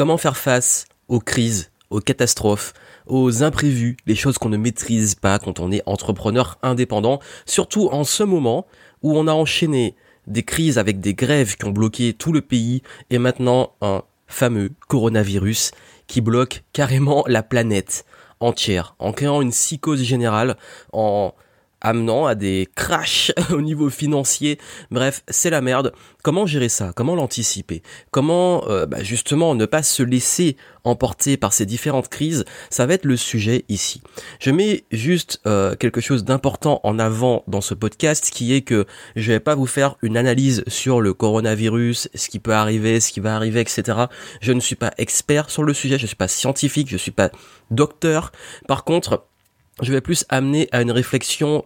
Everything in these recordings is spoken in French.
Comment faire face aux crises, aux catastrophes, aux imprévus, les choses qu'on ne maîtrise pas quand on est entrepreneur indépendant, surtout en ce moment où on a enchaîné des crises avec des grèves qui ont bloqué tout le pays et maintenant un fameux coronavirus qui bloque carrément la planète entière en créant une psychose générale, en amenant à des crashs au niveau financier. Bref, c'est la merde. Comment gérer ça? Comment l'anticiper? Comment euh, bah, justement ne pas se laisser emporter par ces différentes crises? Ça va être le sujet ici. Je mets juste euh, quelque chose d'important en avant dans ce podcast qui est que je vais pas vous faire une analyse sur le coronavirus, ce qui peut arriver, ce qui va arriver, etc. Je ne suis pas expert sur le sujet, je suis pas scientifique, je suis pas docteur. Par contre, je vais plus amener à une réflexion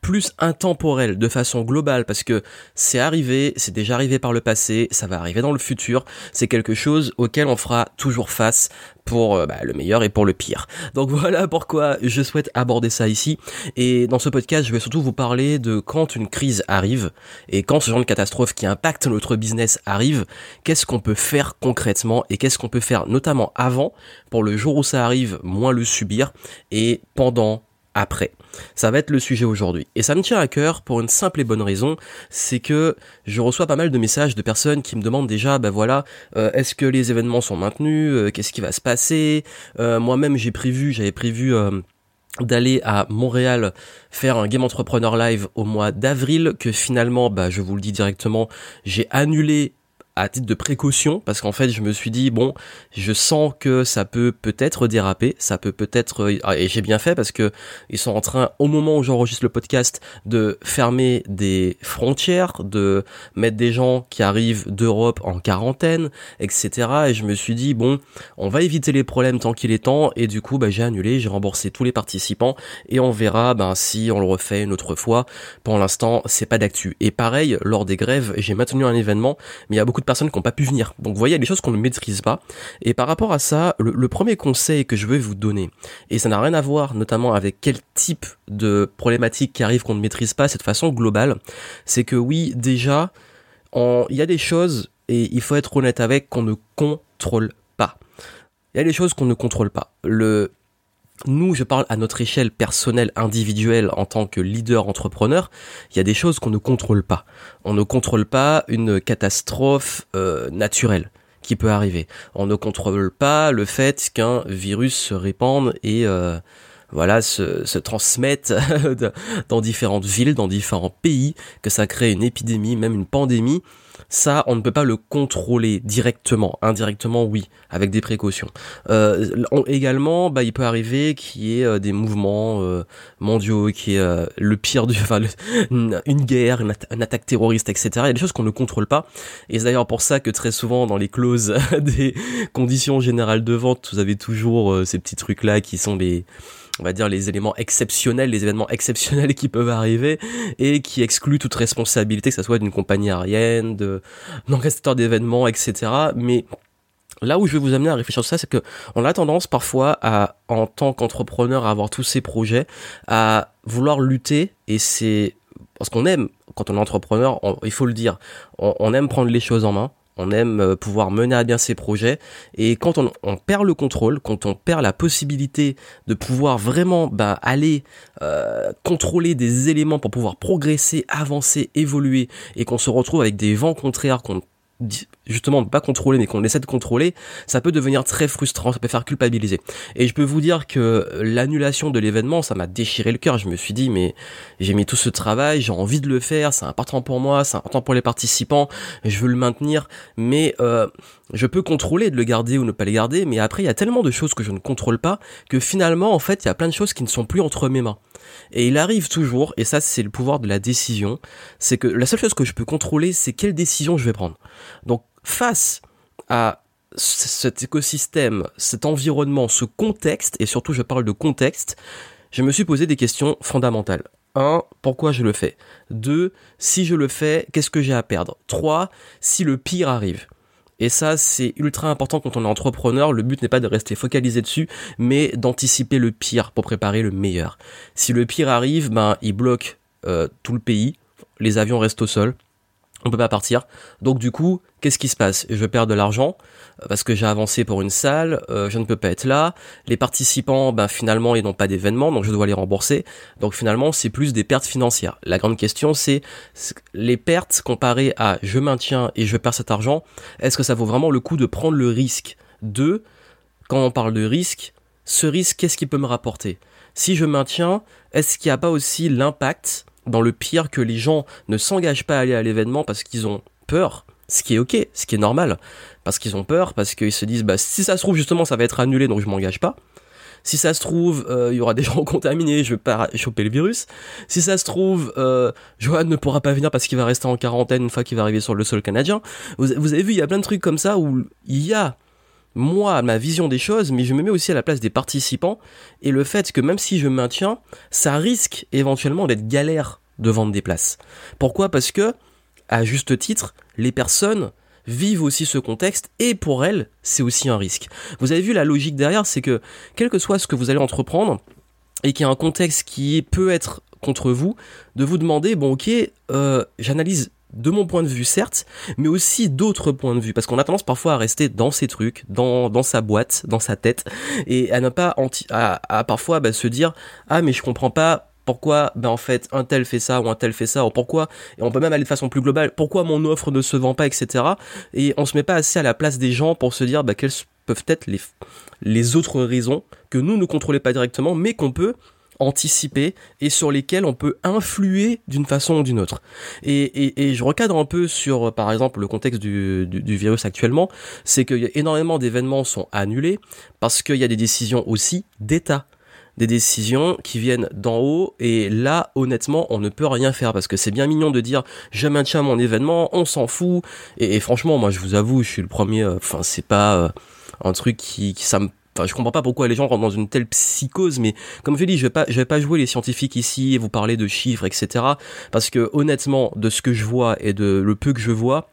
plus intemporelle de façon globale parce que c'est arrivé, c'est déjà arrivé par le passé, ça va arriver dans le futur, c'est quelque chose auquel on fera toujours face pour euh, bah, le meilleur et pour le pire. Donc voilà pourquoi je souhaite aborder ça ici et dans ce podcast je vais surtout vous parler de quand une crise arrive et quand ce genre de catastrophe qui impacte notre business arrive, qu'est-ce qu'on peut faire concrètement et qu'est-ce qu'on peut faire notamment avant pour le jour où ça arrive moins le subir et pendant après. Ça va être le sujet aujourd'hui. Et ça me tient à cœur pour une simple et bonne raison, c'est que je reçois pas mal de messages de personnes qui me demandent déjà, ben voilà, euh, est-ce que les événements sont maintenus, euh, qu'est-ce qui va se passer. Euh, moi-même j'ai prévu, j'avais prévu d'aller à Montréal faire un Game Entrepreneur Live au mois d'avril que finalement bah je vous le dis directement j'ai annulé à titre de précaution parce qu'en fait je me suis dit bon je sens que ça peut peut-être déraper ça peut peut-être euh, et j'ai bien fait parce que ils sont en train au moment où j'enregistre le podcast de fermer des frontières de mettre des gens qui arrivent d'Europe en quarantaine etc et je me suis dit bon on va éviter les problèmes tant qu'il est temps et du coup bah, j'ai annulé j'ai remboursé tous les participants et on verra ben si on le refait une autre fois. Pour l'instant c'est pas d'actu. Et pareil lors des grèves j'ai maintenu un événement mais il y a beaucoup de personnes qui n'ont pas pu venir. Donc vous voyez, il y a des choses qu'on ne maîtrise pas. Et par rapport à ça, le, premier conseil que je veux vous donner, et ça n'a rien à voir notamment avec quel type de problématique qui arrive qu'on ne maîtrise pas, cette façon globale, c'est que oui, déjà, il y a des choses, et il faut être honnête avec, qu'on ne contrôle pas. Il y a des choses qu'on ne contrôle pas. Nous, je parle à notre échelle personnelle, individuelle, en tant que leader entrepreneur, il y a des choses qu'on ne contrôle pas. On ne contrôle pas une catastrophe euh, naturelle qui peut arriver. On ne contrôle pas le fait qu'un virus se répande et euh, voilà se, se transmette dans différentes villes, dans différents pays, que ça crée une épidémie, même une pandémie. Ça, on ne peut pas le contrôler directement. Indirectement, oui, avec des précautions. Euh, également, bah, il peut arriver qu'il y ait euh, des mouvements euh, mondiaux, qui est euh, le pire du, enfin, une, guerre, une, attaque terroriste, etc. Il y a des choses qu'on ne contrôle pas. Et c'est d'ailleurs pour ça que très souvent, dans les clauses des conditions générales de vente, vous avez toujours ces petits trucs-là qui sont les on va dire les éléments exceptionnels, les événements exceptionnels qui peuvent arriver et qui excluent toute responsabilité, que ce soit d'une compagnie aérienne, de d'organisateur d'événements, etc. Mais là où je vais vous amener à réfléchir sur ça, c'est que on a tendance parfois à, en tant qu'entrepreneur, à avoir tous ces projets, à vouloir lutter et c'est parce qu'on aime quand on est entrepreneur, il faut le dire, on aime prendre les choses en main on aime euh, pouvoir mener à bien ses projets. Et quand on, perd le contrôle, quand on perd la possibilité de pouvoir vraiment bah, aller euh, contrôler des éléments pour pouvoir progresser, avancer, évoluer et qu'on se retrouve avec des vents contraires qu'on justement pas contrôler mais qu'on essaie de contrôler, ça peut devenir très frustrant, ça peut faire culpabiliser. Et je peux vous dire que l'annulation de l'événement, ça m'a déchiré le cœur. Je me suis dit mais j'ai mis tout ce travail, j'ai envie de le faire, c'est important pour moi, c'est important pour les participants, je veux le maintenir, mais euh, je peux contrôler de le garder ou ne pas le garder, mais après il y a tellement de choses que je ne contrôle pas que finalement en fait il y a plein de choses qui ne sont plus entre mes mains. Et il arrive toujours, et ça c'est le pouvoir de la décision, c'est que la seule chose que je peux contrôler, c'est quelle décision je vais prendre. Donc face à cet écosystème, cet environnement, ce contexte, et surtout je parle de contexte, je me suis posé des questions fondamentales. 1. Pourquoi je le fais? 2. Si je le fais, qu'est-ce que j'ai à perdre? 3. Si le pire arrive. Et ça, c'est ultra important quand on est entrepreneur. Le but n'est pas de rester focalisé dessus, mais d'anticiper le pire pour préparer le meilleur. Si le pire arrive, ben, il bloque euh, tout le pays. Les avions restent au sol. On peut pas partir. Donc du coup, qu'est-ce qui se passe? Je perds de l'argent euh, parce que j'ai avancé pour une salle, euh, je ne peux pas être là. Les participants, ben finalement, ils n'ont pas d'événement, donc je dois les rembourser. Donc finalement, c'est plus des pertes financières. La grande question, c'est les pertes comparées à je maintiens et je perds cet argent. Est-ce que ça vaut vraiment le coup de prendre le risque de, quand on parle de risque, ce risque, qu'est-ce qui peut me rapporter? Si je maintiens, est-ce qu'il n'y a pas aussi l'impact dans le pire que les gens ne s'engagent pas à aller à l'événement parce qu'ils ont peur, ce qui est ok, ce qui est normal, parce qu'ils ont peur, parce qu'ils se disent bah si ça se trouve justement ça va être annulé donc je m'engage pas. Si ça se trouve, euh, il y aura des gens contaminés, je vais pas choper le virus. Si ça se trouve, euh, Johan ne pourra pas venir parce qu'il va rester en quarantaine une fois qu'il va arriver sur le sol canadien. Vous, vous avez vu, il y a plein de trucs comme ça où il y a moi, ma vision des choses, mais je me mets aussi à la place des participants et le fait que même si je maintiens, ça risque éventuellement d'être galère de vendre des places. Pourquoi? Parce que, à juste titre, les personnes vivent aussi ce contexte et pour elles, c'est aussi un risque. Vous avez vu la logique derrière, c'est que quel que soit ce que vous allez entreprendre et qu'il y a un contexte qui peut être contre vous, de vous demander, bon ok, euh, j'analyse de mon point de vue certes, mais aussi d'autres points de vue, parce qu'on a tendance parfois à rester dans ses trucs, dans, dans sa boîte, dans sa tête, et à ne pas anti à, parfois bah, se dire ah mais je comprends pas pourquoi ben en fait un tel fait ça ou un tel fait ça ou pourquoi et on peut même aller de façon plus globale pourquoi mon offre ne se vend pas etc et on se met pas assez à la place des gens pour se dire bah, quelles peuvent être les les autres raisons que nous ne contrôlons pas directement mais qu'on peut anticiper et sur lesquels on peut influer d'une façon ou d'une autre. Et, je recadre un peu sur, par exemple, le contexte du, virus actuellement, c'est que énormément d'événements sont annulés parce qu'il y a des décisions aussi d'État des décisions qui viennent d'en haut et là honnêtement on ne peut rien faire parce que c'est bien mignon de dire je maintiens mon événement on s'en fout et, franchement moi je vous avoue je suis le premier euh, enfin c'est pas euh, un truc qui ça me Enfin, je comprends pas pourquoi les gens rentrent dans une telle psychose, mais comme je dis, je vais pas, je vais pas jouer les scientifiques ici et vous parler de chiffres, etc. Parce que honnêtement, de ce que je vois et de le peu que je vois,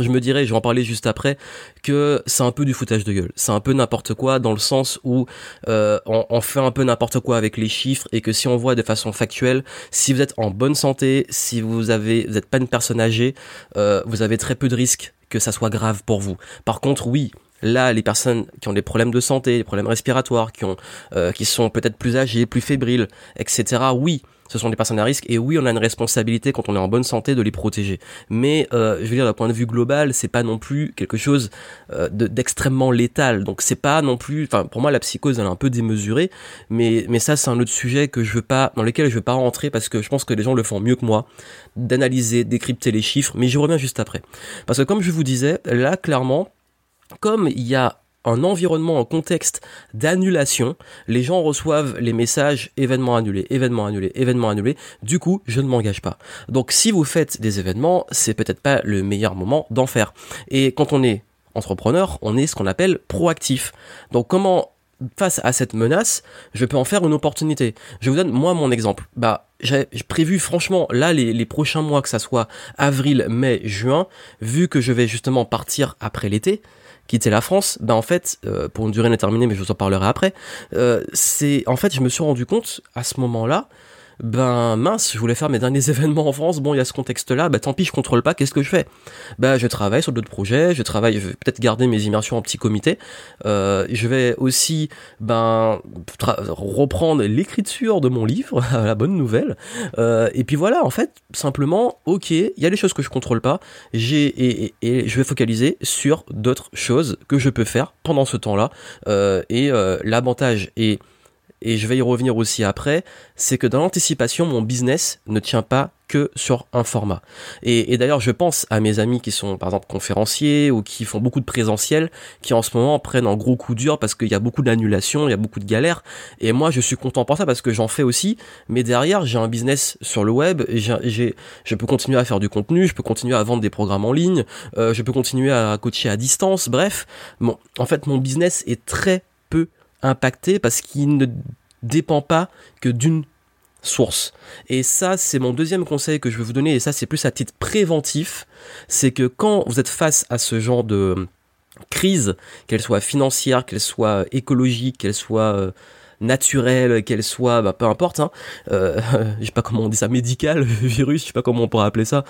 je me dirais, je vais en parler juste après, que c'est un peu du foutage de gueule. C'est un peu n'importe quoi dans le sens où euh, on, fait un peu n'importe quoi avec les chiffres et que si on voit de façon factuelle, si vous êtes en bonne santé, si vous avez, vous n'êtes pas une personne âgée, euh, vous avez très peu de risques que ça soit grave pour vous. Par contre, oui, Là, les personnes qui ont des problèmes de santé, des problèmes respiratoires, qui ont, euh, qui sont peut-être plus âgées, plus fébriles, etc. Oui, ce sont des personnes à risque et oui, on a une responsabilité quand on est en bonne santé de les protéger. Mais euh, je veux dire d'un point de vue global, c'est pas non plus quelque chose euh, d'extrêmement létal. Donc c'est pas non plus, enfin pour moi la psychose elle est un peu démesurée, mais mais ça c'est un autre sujet que je veux pas, dans lequel je veux pas rentrer parce que je pense que les gens le font mieux que moi, d'analyser, décrypter les chiffres. Mais j'y reviens juste après, parce que comme je vous disais, là clairement comme il y a un environnement, un contexte d'annulation, les gens reçoivent les messages événements annulés, événements annulés, événements annulés. Du coup, je ne m'engage pas. Donc, si vous faites des événements, c'est peut-être pas le meilleur moment d'en faire. Et quand on est entrepreneur, on est ce qu'on appelle proactif. Donc, comment face à cette menace, je peux en faire une opportunité? Je vous donne moi mon exemple. Bah, j'ai prévu franchement là les, prochains mois que ça soit avril, mai, juin, vu que je vais justement partir après l'été, quitter la France, ben en fait, euh, pour une durée indéterminée, mais je vous en parlerai après, euh, c'est en fait, je me suis rendu compte à ce moment-là ben mince, je voulais faire mes derniers événements en France, bon il y a ce contexte-là, ben tant pis je contrôle pas, qu'est-ce que je fais? Ben je travaille sur d'autres projets, je travaille, je vais peut-être garder mes immersions en petit comité, euh, je vais aussi ben reprendre l'écriture de mon livre, la bonne nouvelle, euh, et puis voilà en fait simplement ok, il y a des choses que je contrôle pas, j'ai et, et, je vais focaliser sur d'autres choses que je peux faire pendant ce temps-là, euh, et euh, l'avantage est et je vais y revenir aussi après, c'est que dans l'anticipation, mon business ne tient pas que sur un format. Et, d'ailleurs, je pense à mes amis qui sont par exemple conférenciers ou qui font beaucoup de présentiel, qui en ce moment prennent un gros coup dur parce qu'il y a beaucoup d'annulations, il y a beaucoup de galères. Et moi, je suis content pour ça parce que j'en fais aussi. Mais derrière, j'ai un business sur le web, j'ai, je peux continuer à faire du contenu, je peux continuer à vendre des programmes en ligne, euh, je peux continuer à coacher à distance. Bref, bon, en fait, mon business est très peu impacté parce qu'il ne dépend pas que d'une source. Et ça, c'est mon deuxième conseil que je vais vous donner, et ça, c'est plus à titre préventif, c'est que quand vous êtes face à ce genre de crise, qu'elle soit financière, qu'elle soit écologique, qu'elle soit euh, naturelle qu'elle soit, bah, peu importe, hein, euh, je sais pas comment on dit ça, médical, virus, je sais pas comment on pourrait appeler ça,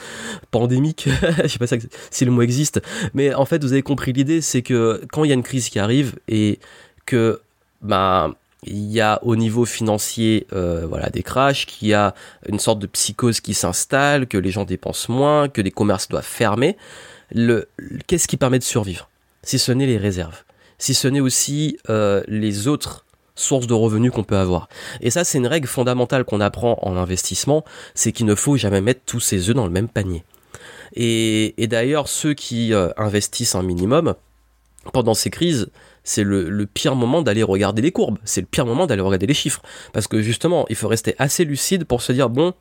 pandémique, je sais pas si le mot existe, mais en fait vous avez compris l'idée, c'est que quand il y a une crise qui arrive et que bah il y a au niveau financier euh, voilà des crashs, qu'il y a une sorte de psychose qui s'installe, que les gens dépensent moins, que les commerces doivent fermer. Le, qu'est-ce qui permet de survivre? Si ce n'est les réserves, si ce n'est aussi euh, les autres sources de revenus qu'on peut avoir. Et ça, c'est une règle fondamentale qu'on apprend en investissement, c'est qu'il ne faut jamais mettre tous ses œufs dans le même panier. Et, d'ailleurs, ceux qui euh, investissent un minimum, pendant ces crises, c'est le, pire moment d'aller regarder les courbes, c'est le pire moment d'aller regarder les chiffres. Parce que justement, il faut rester assez lucide pour se dire, bon,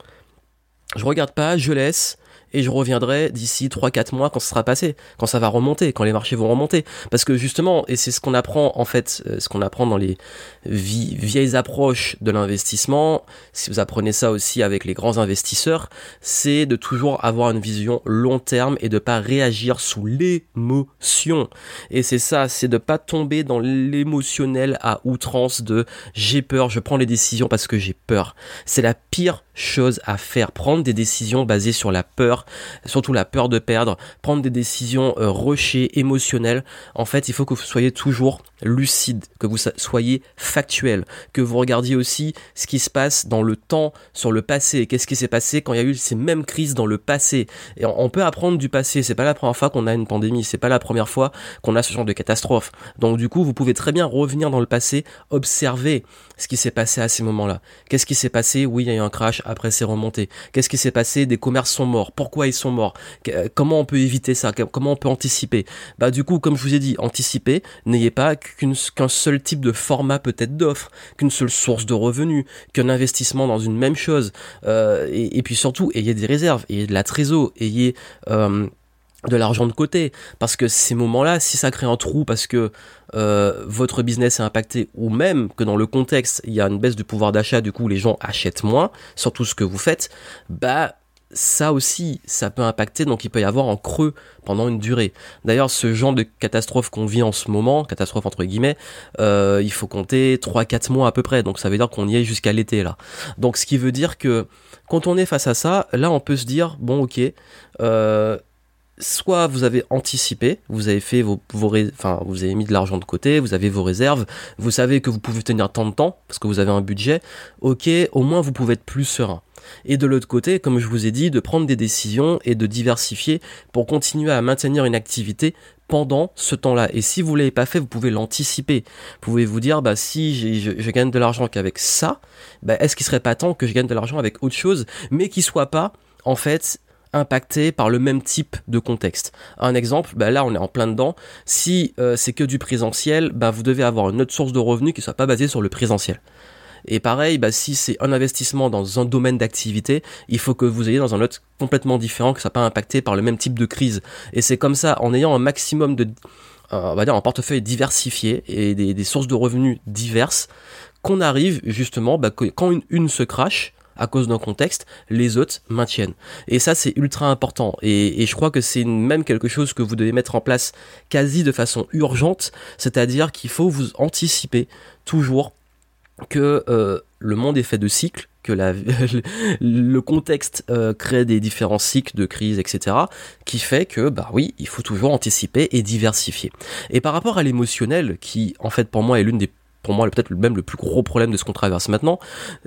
je regarde pas, je laisse, et je reviendrai d'ici 3-4 mois quand ce sera passé, quand ça va remonter, quand les marchés vont remonter. Parce que justement, et c'est ce qu'on apprend en fait, euh, ce qu'on apprend dans les vieilles approches de l'investissement, si vous apprenez ça aussi avec les grands investisseurs, c'est de toujours avoir une vision long terme et de pas réagir sous l'émotion. Et c'est ça, c'est de pas tomber dans l'émotionnel à outrance de j'ai peur, je prends les décisions parce que j'ai peur. C'est la pire chose à faire, prendre des décisions basées sur la peur, surtout la peur de perdre, prendre des décisions euh, émotionnelles. En fait, il faut que vous soyez toujours lucide, que vous soyez factuel, que vous regardiez aussi ce qui se passe dans le temps, sur le passé, qu'est-ce qui s'est passé quand il y a eu ces mêmes crises dans le passé? Et on peut apprendre du passé, c'est pas la première fois qu'on a une pandémie, c'est pas la première fois qu'on a ce genre de catastrophe. Donc du coup, vous pouvez très bien revenir dans le passé, observer ce qui s'est passé à ces moments-là. Qu'est-ce qui s'est passé? Oui, il y a eu un crash, après c'est remonté. Qu'est-ce qui s'est passé? Des commerces sont morts. Pourquoi ils sont morts? Euh, Comment on peut éviter ça? Comment on peut anticiper? Bah du coup, comme je vous ai dit, anticiper, n'ayez pas qu'un seul type de format peut-être d'offre, qu'une seule source de revenus, qu'un investissement dans une même chose. Euh, et, puis surtout, ayez des réserves, ayez de la trésor, ayez euh, de l'argent de côté parce que ces moments-là si ça crée un trou parce que euh, votre business est impacté ou même que dans le contexte il y a une baisse du pouvoir d'achat du coup les gens achètent moins sur tout ce que vous faites bah ça aussi, ça peut impacter, donc il peut y avoir en creux pendant une durée. D'ailleurs, ce genre de catastrophe qu'on vit en ce moment, catastrophe entre guillemets, euh, il faut compter 3-4 mois à peu près, donc ça veut dire qu'on y est jusqu'à l'été là. Donc ce qui veut dire que quand on est face à ça, là on peut se dire, bon ok, euh, soit vous avez anticipé, vous avez fait vos, vos enfin vous avez mis de l'argent de côté, vous avez vos réserves, vous savez que vous pouvez tenir tant de temps parce que vous avez un budget, ok, au moins vous pouvez être plus serein. Et de l'autre côté, comme je vous ai dit, de prendre des décisions et de diversifier pour continuer à maintenir une activité pendant ce temps-là. Et si vous l'avez pas fait, vous pouvez l'anticiper. Vous pouvez vous dire, bah si je, gagne de l'argent qu'avec ça, bah, est-ce qu'il serait pas temps que je gagne de l'argent avec autre chose, mais qui soit pas en fait impacté par le même type de contexte? Un exemple, bah là on est en plein dedans. Si euh, c'est que du présentiel, bah vous devez avoir une autre source de revenus qui soit pas basée sur le présentiel. Et pareil, bah, si c'est un investissement dans un domaine d'activité, il faut que vous ayez dans un autre complètement différent, que ça soit pas impacté par le même type de crise. Et c'est comme ça, en ayant un maximum de, on va dire, un portefeuille diversifié et des, sources de revenus diverses, qu'on arrive justement, bah, quand une, une se crache, à cause d'un contexte, les autres maintiennent. Et ça, c'est ultra important. Et, je crois que c'est même quelque chose que vous devez mettre en place quasi de façon urgente, c'est-à-dire qu'il faut vous anticiper toujours que euh, le monde est fait de cycles, que le contexte euh, crée des différents cycles de crise, etc., qui fait que, bah oui, il faut toujours anticiper et diversifier. Et par rapport à l'émotionnel, qui en fait pour moi est l'une des pour moi peut-être même le plus gros problème de ce qu'on traverse maintenant.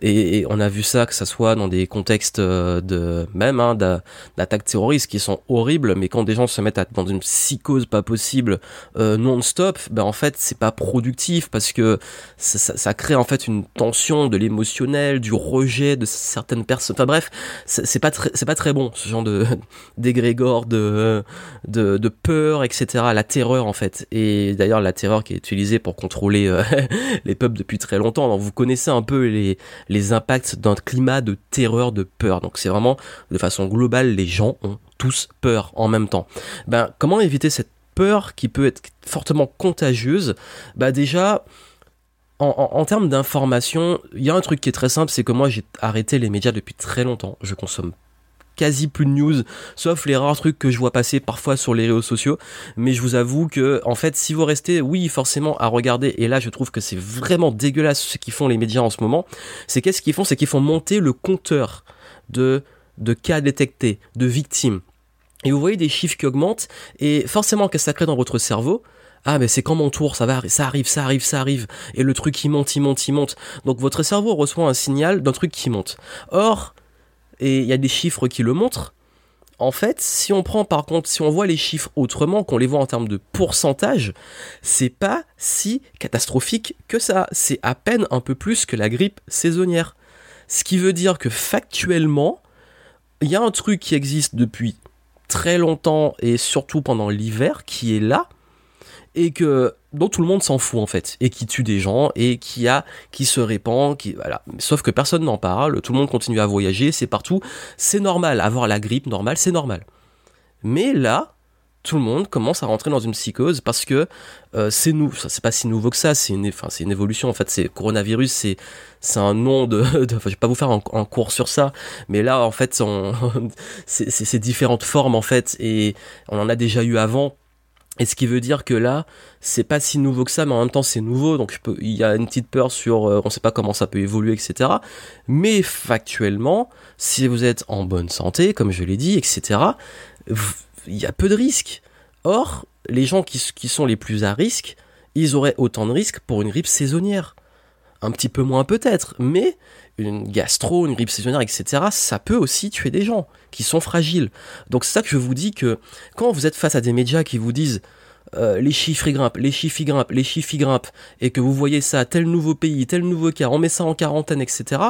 Et, on a vu ça que ça soit dans des contextes euh, de même hein, d'attaques terroristes qui sont horribles mais quand des gens se mettent dans une psychose pas possible euh, non-stop ben en fait c'est pas productif parce que ça, crée en fait une tension de l'émotionnel du rejet de certaines personnes. Enfin bref c'est pas c'est pas très bon ce genre de d'égrégore de, de de peur etc la terreur en fait. Et d'ailleurs la terreur qui est utilisée pour contrôler euh, les peuples depuis très longtemps. Vous connaissez un peu les, impacts d'un climat de terreur, de peur. Donc c'est vraiment de façon globale, les gens ont tous peur en même temps. Ben comment éviter cette peur qui peut être fortement contagieuse? Bah déjà en, en, termes d'information, il y a un truc qui est très simple, c'est que moi j'ai arrêté les médias depuis très longtemps. Je consomme quasi plus de news, sauf les rares trucs que je vois passer parfois sur les réseaux sociaux. Mais je vous avoue que, en fait, si vous restez, oui, forcément, à regarder, et là, je trouve que c'est vraiment dégueulasse ce qu'ils font les médias en ce moment, c'est qu'est-ce qu'ils font? C'est qu'ils font monter le compteur de, de cas détectés, de victimes. Et vous voyez des chiffres qui augmentent, et forcément, qu'est-ce que ça crée dans votre cerveau? Ah mais c'est quand mon tour, ça va, ça arrive, ça arrive, ça arrive, et le truc qui monte, il monte, il monte. Donc votre cerveau reçoit un signal d'un truc qui monte. Or, et il y a des chiffres qui le montrent. En fait, si on prend par contre, si on voit les chiffres autrement, qu'on les voit en termes de pourcentage, c'est pas si catastrophique que ça. C'est à peine un peu plus que la grippe saisonnière. Ce qui veut dire que factuellement, il y a un truc qui existe depuis très longtemps et surtout pendant l'hiver qui est là et que dont tout le monde s'en fout en fait et qui tue des gens et qui a qui se répand qui voilà. Sauf que personne n'en parle tout le monde continue à voyager c'est partout. C'est normal avoir la grippe normale c'est normal. Mais là tout le monde commence à rentrer dans une psychose parce que euh, c'est nous c'est pas si nouveau que ça c'est une enfin c'est une évolution en fait c'est coronavirus c'est c'est un nom de, de je vais pas vous faire un, cours sur ça mais là en fait c'est différentes formes en fait et on en a déjà eu avant et ce qui veut dire que là, c'est pas si nouveau que ça, mais en même temps c'est nouveau, donc il y a une petite peur sur, euh, on sait pas comment ça peut évoluer, etc. Mais factuellement, si vous êtes en bonne santé, comme je l'ai dit, etc., il y a peu de risques. Or, les gens qui, qui sont les plus à risque, ils auraient autant de risques pour une grippe saisonnière. Un petit peu moins peut-être, mais une gastro, une grippe saisonnière, etc., ça peut aussi tuer des gens qui sont fragiles. Donc c'est ça que je vous dis que quand vous êtes face à des médias qui vous disent euh, les chiffres ils grimpent, les chiffres ils grimpent, les chiffres ils grimpent, et que vous voyez ça, tel nouveau pays, tel nouveau cas, on met ça en quarantaine, etc.,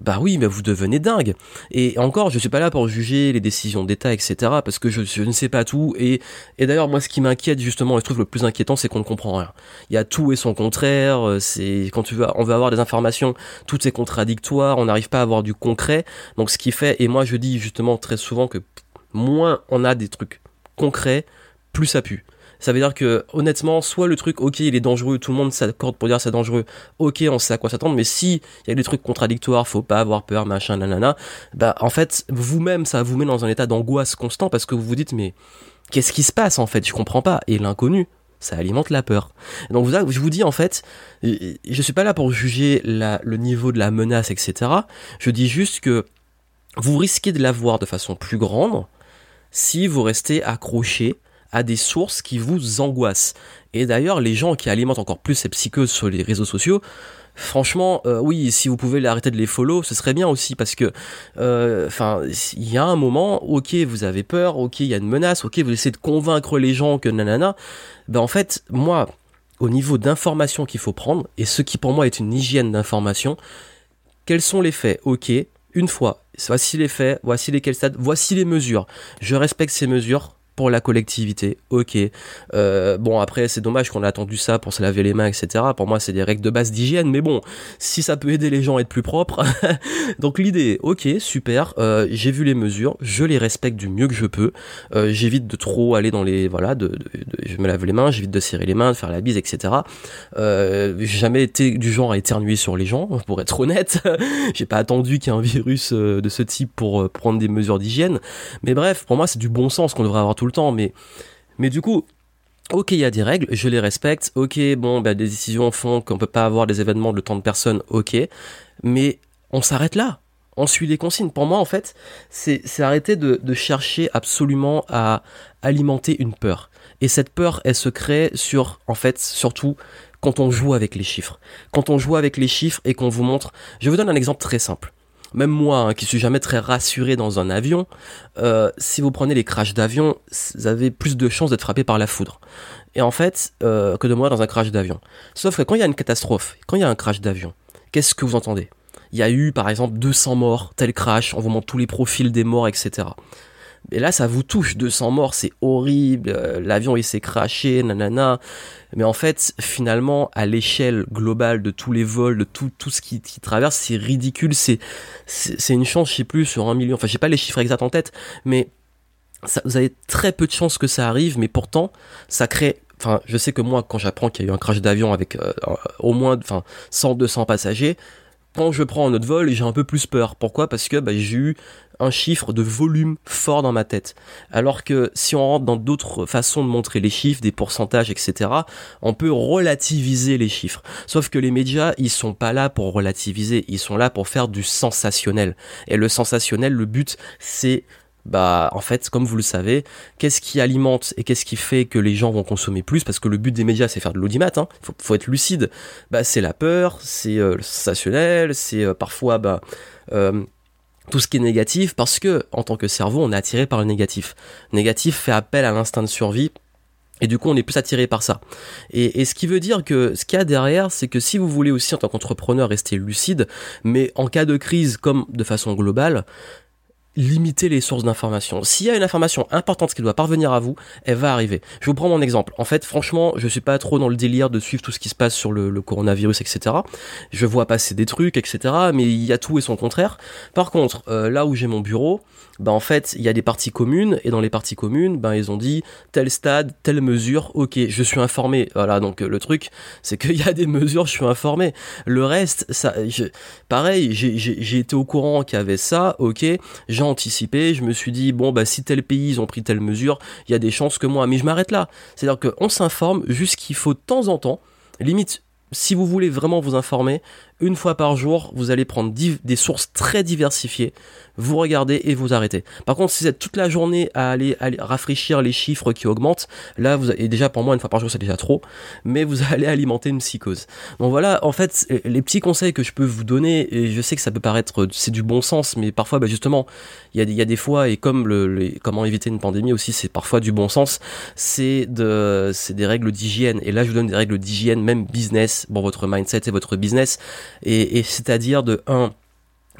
bah oui, mais vous devenez dingue. Et encore, je suis pas là pour juger les décisions d'État, etc. Parce que je, ne sais pas tout. Et, d'ailleurs, moi, ce qui m'inquiète justement, et je trouve le plus inquiétant, c'est qu'on ne comprend rien. Il y a tout et son contraire. Euh, c'est quand tu on veut avoir des informations, tout est contradictoire. On n'arrive pas à avoir du concret. Donc, ce qui fait, et moi, je dis justement très souvent que moins on a des trucs concrets, plus ça pue. Ça veut dire que honnêtement, soit le truc, ok, il est dangereux, tout le monde s'accorde pour dire c'est dangereux, ok, on sait à quoi s'attendre, mais si il y a des trucs contradictoires, faut pas avoir peur, machin, nanana, bah en fait, vous-même, ça vous met dans un état d'angoisse constant parce que vous vous dites mais qu'est-ce qui se passe en fait, je comprends pas. Et l'inconnu, ça alimente la peur. Donc je vous dis en fait, je suis pas là pour juger le niveau de la menace, etc. Je dis juste que vous risquez de l'avoir de façon plus grande si vous restez accroché à des sources qui vous angoissent. Et d'ailleurs, les gens qui alimentent encore plus ces psychoses sur les réseaux sociaux, franchement, euh, oui, si vous pouvez arrêter de les follow, ce serait bien aussi parce que, euh, enfin, il y a un moment, ok, vous avez peur, ok, il y a une menace, ok, vous essayez de convaincre les gens que nanana. Ben en fait, moi, au niveau d'information qu'il faut prendre et ce qui pour moi est une hygiène d'information, quels sont les faits? Ok, une fois, voici les faits, voici lesquels stades, voici les mesures. Je respecte ces mesures pour la collectivité, ok. Euh, bon, après, c'est dommage qu'on ait attendu ça pour se laver les mains, etc. Pour moi, c'est des règles de base d'hygiène, mais bon, si ça peut aider les gens à être plus propres. Donc l'idée, ok, super, euh, j'ai vu les mesures, je les respecte du mieux que je peux. Euh, j'évite de trop aller dans les... Voilà, de, je me lave les mains, j'évite de serrer les mains, de faire la bise, etc. J'ai jamais été du genre à éternuer sur les gens, pour être honnête. j'ai pas attendu qu'il y ait un virus de ce type pour prendre des mesures d'hygiène. Mais bref, pour moi, c'est du bon sens qu'on devrait avoir tout le mais du coup, ok, il y a des règles, je les respecte, ok, bon, bah, des décisions font qu'on peut pas avoir des événements de tant de personnes, ok, mais on s'arrête là. On suit les consignes. Pour moi, en fait, c'est arrêter de, de chercher absolument à alimenter une peur. Et cette peur, elle se crée sur, en fait, surtout quand on joue avec les chiffres. Quand on joue avec les chiffres et qu'on vous montre. Je vous donne un exemple très simple même moi hein, qui suis jamais très rassuré dans un avion, euh, si vous prenez les crashs d'avion, vous avez plus de chances d'être frappé par la foudre. Et en fait, euh, que de moi dans un crash d'avion. Sauf que quand il y a une catastrophe, quand il y a un crash d'avion, qu'est-ce que vous entendez? Il y a eu par exemple 200 morts, tel crash, on vous montre tous les profils des morts, etc. Et là, ça vous touche, 200 morts, c'est horrible, euh, l'avion il s'est craché, nanana. Mais en fait, finalement, à l'échelle globale de tous les vols, de tout, tout ce qui, qui traverse, c'est ridicule, c'est, c'est une chance, je sais plus, sur un million, enfin, j'ai pas les chiffres exacts en tête, mais ça, vous avez très peu de chances que ça arrive, mais pourtant, ça crée enfin je sais que moi quand j'apprends qu'il y a eu un crash d'avion avec euh, au moins enfin 100 200 passagers quand je prends un autre vol, j'ai un peu plus peur. Pourquoi? Parce que bah, j'ai eu un chiffre de volume fort dans ma tête. Alors que si on rentre dans d'autres façons de montrer les chiffres, des pourcentages, etc., on peut relativiser les chiffres. Sauf que les médias, ils sont pas là pour relativiser, ils sont là pour faire du sensationnel. Et le sensationnel, le but, c'est bah en fait comme vous le savez qu'est-ce qui alimente et qu'est-ce qui fait que les gens vont consommer plus? Parce que le but des médias c'est faire de l'audimat hein. faut, être lucide bah c'est la peur c'est euh, le sensationnel c'est euh, parfois bah euh, tout ce qui est négatif parce que en tant que cerveau on est attiré par le négatif négatif fait appel à l'instinct de survie et du coup, on est plus attiré par ça. Et, et ce qui veut dire que ce qu'il y a derrière, c'est que si vous voulez aussi en tant qu'entrepreneur rester lucide, mais en cas de crise comme de façon globale, limiter les sources d'information. S'il y a une information importante qui doit parvenir à vous, elle va arriver. Je vous prends mon exemple. En fait, franchement, je suis pas trop dans le délire de suivre tout ce qui se passe sur le, coronavirus, etc. Je vois passer des trucs, etc. Mais il y a tout et son contraire. Par contre, euh, là où j'ai mon bureau, bah en fait, il y a des parties communes et dans les parties communes, ben ils ont dit tel stade, telle mesure. Ok, je suis informé. Voilà, donc le truc, c'est qu'il y a des mesures, je suis informé. Le reste, ça, pareil, j'ai été au courant qu'il y avait ça. Ok, j'ai anticipé. Je me suis dit bon bah si tel pays ils ont pris telle mesure, il y a des chances que moi. Mais je m'arrête là. C'est-à-dire qu'on s'informe juste qu'il faut de temps en temps, limite si vous voulez vraiment vous informer, une fois par jour, vous allez prendre des sources très diversifiées, vous regardez et vous arrêtez. Par contre, si vous êtes toute la journée à aller, rafraîchir les chiffres qui augmentent, là, vous et déjà pour moi, une fois par jour, c'est déjà trop, mais vous allez alimenter une psychose. Donc voilà, en fait, les petits conseils que je peux vous donner, et je sais que ça peut paraître, c'est du bon sens, mais parfois, bah, justement, il y a, y a des fois, et comme le, comment éviter une pandémie aussi, c'est parfois du bon sens, c'est de, des règles d'hygiène. Et là, je vous donne des règles d'hygiène, même business, pour votre mindset et votre business et, c'est-à-dire de un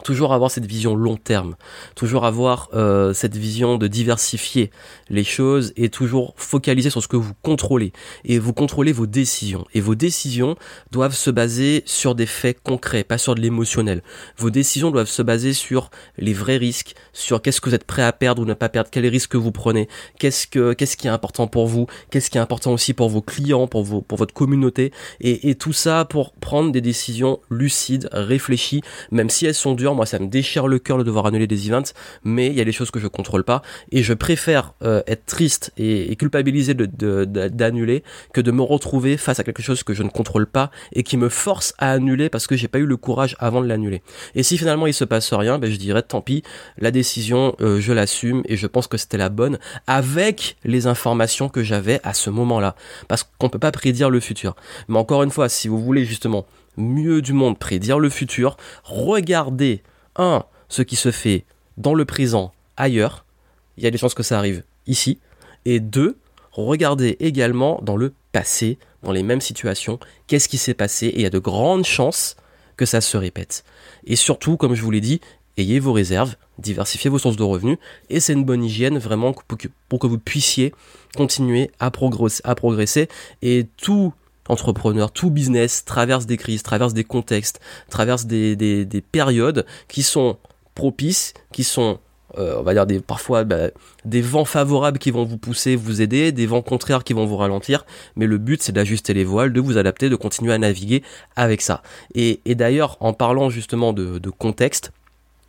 toujours avoir cette vision long terme, toujours avoir euh, cette vision de diversifier les choses et toujours focaliser sur ce que vous contrôlez. Et vous contrôlez vos décisions. Et vos décisions doivent se baser sur des faits concrets, pas sur de l'émotionnel. Vos décisions doivent se baser sur les vrais risques, sur qu'est-ce que vous êtes prêt à perdre ou ne pas perdre, quels risques vous prenez, qu'est-ce que qu'est-ce qui est important pour vous, qu'est-ce qui est important aussi pour vos clients, pour votre communauté. Et tout ça pour prendre des décisions lucides, réfléchies, même si elles sont dures moi, ça me déchire le cœur de devoir annuler des events, mais il y a des choses que je contrôle pas et je préfère euh, être triste et, culpabilisé d'annuler que de me retrouver face à quelque chose que je ne contrôle pas et qui me force à annuler parce que j'ai pas eu le courage avant de l'annuler. Et si finalement il se passe rien, ben je dirais tant pis, la décision euh, je l'assume et je pense que c'était la bonne avec les informations que j'avais à ce moment-là parce qu'on peut pas prédire le futur. Mais encore une fois, si vous voulez justement mieux du monde prédire le futur, regardez, un, ce qui se fait dans le présent ailleurs, il y a des chances que ça arrive ici, et deux, regardez également dans le passé, dans les mêmes situations, qu'est-ce qui s'est passé, et il y a de grandes chances que ça se répète. Et surtout, comme je vous l'ai dit, ayez vos réserves, diversifiez vos sources de revenus, et c'est une bonne hygiène vraiment pour que, vous puissiez continuer à progresser. Et tout entrepreneur, tout business traverse des crises, traverse des contextes, traverse des, des, des périodes qui sont propices, qui sont euh, on va dire des parfois bah, des vents favorables qui vont vous pousser, vous aider, des vents contraires qui vont vous ralentir. Mais le but c'est d'ajuster les voiles, de vous adapter, de continuer à naviguer avec ça. Et, d'ailleurs, en parlant justement de, de contexte,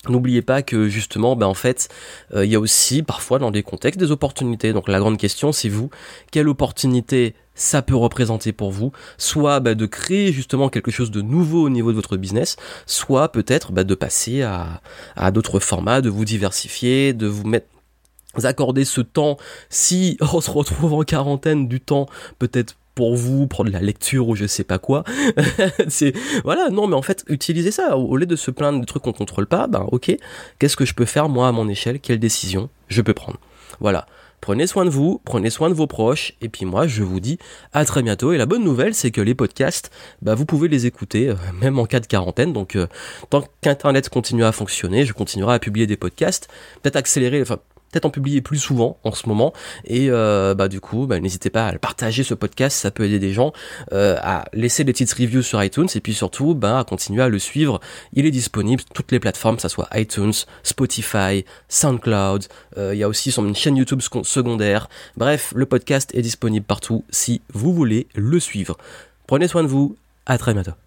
N'oubliez pas que justement, ben en fait, euh, il y a aussi parfois dans des contextes des opportunités. Donc la grande question, c'est vous, quelle opportunité ça peut représenter pour vous, soit bah, de créer justement quelque chose de nouveau au niveau de votre business, soit peut-être bah, de passer à, d'autres formats, de vous diversifier, de vous mettre accorder ce temps si on se retrouve en quarantaine du temps peut-être pour vous, prendre la lecture ou je sais pas quoi. voilà, non mais en fait, utilisez ça au, lieu de se plaindre de trucs qu'on contrôle pas, ben OK, qu'est-ce que je peux faire moi à mon échelle, quelle décision je peux prendre? Voilà. Prenez soin de vous, prenez soin de vos proches, et puis moi je vous dis à très bientôt. Et la bonne nouvelle c'est que les podcasts, bah, vous pouvez les écouter euh, même en cas de quarantaine. Donc euh, tant qu'Internet continue à fonctionner, je continuerai à publier des podcasts, peut-être accélérer, enfin peut-être en publier plus souvent en ce moment. Et euh, bah du coup, bah, n'hésitez pas à partager ce podcast, ça peut aider des gens, euh, à laisser des petites reviews sur iTunes et puis surtout bah, à continuer à le suivre. Il est disponible sur toutes les plateformes, que ça soit iTunes, Spotify, SoundCloud. Euh, il y a aussi son chaîne YouTube secondaire. Bref, le podcast est disponible partout si vous voulez le suivre. Prenez soin de vous. À très bientôt.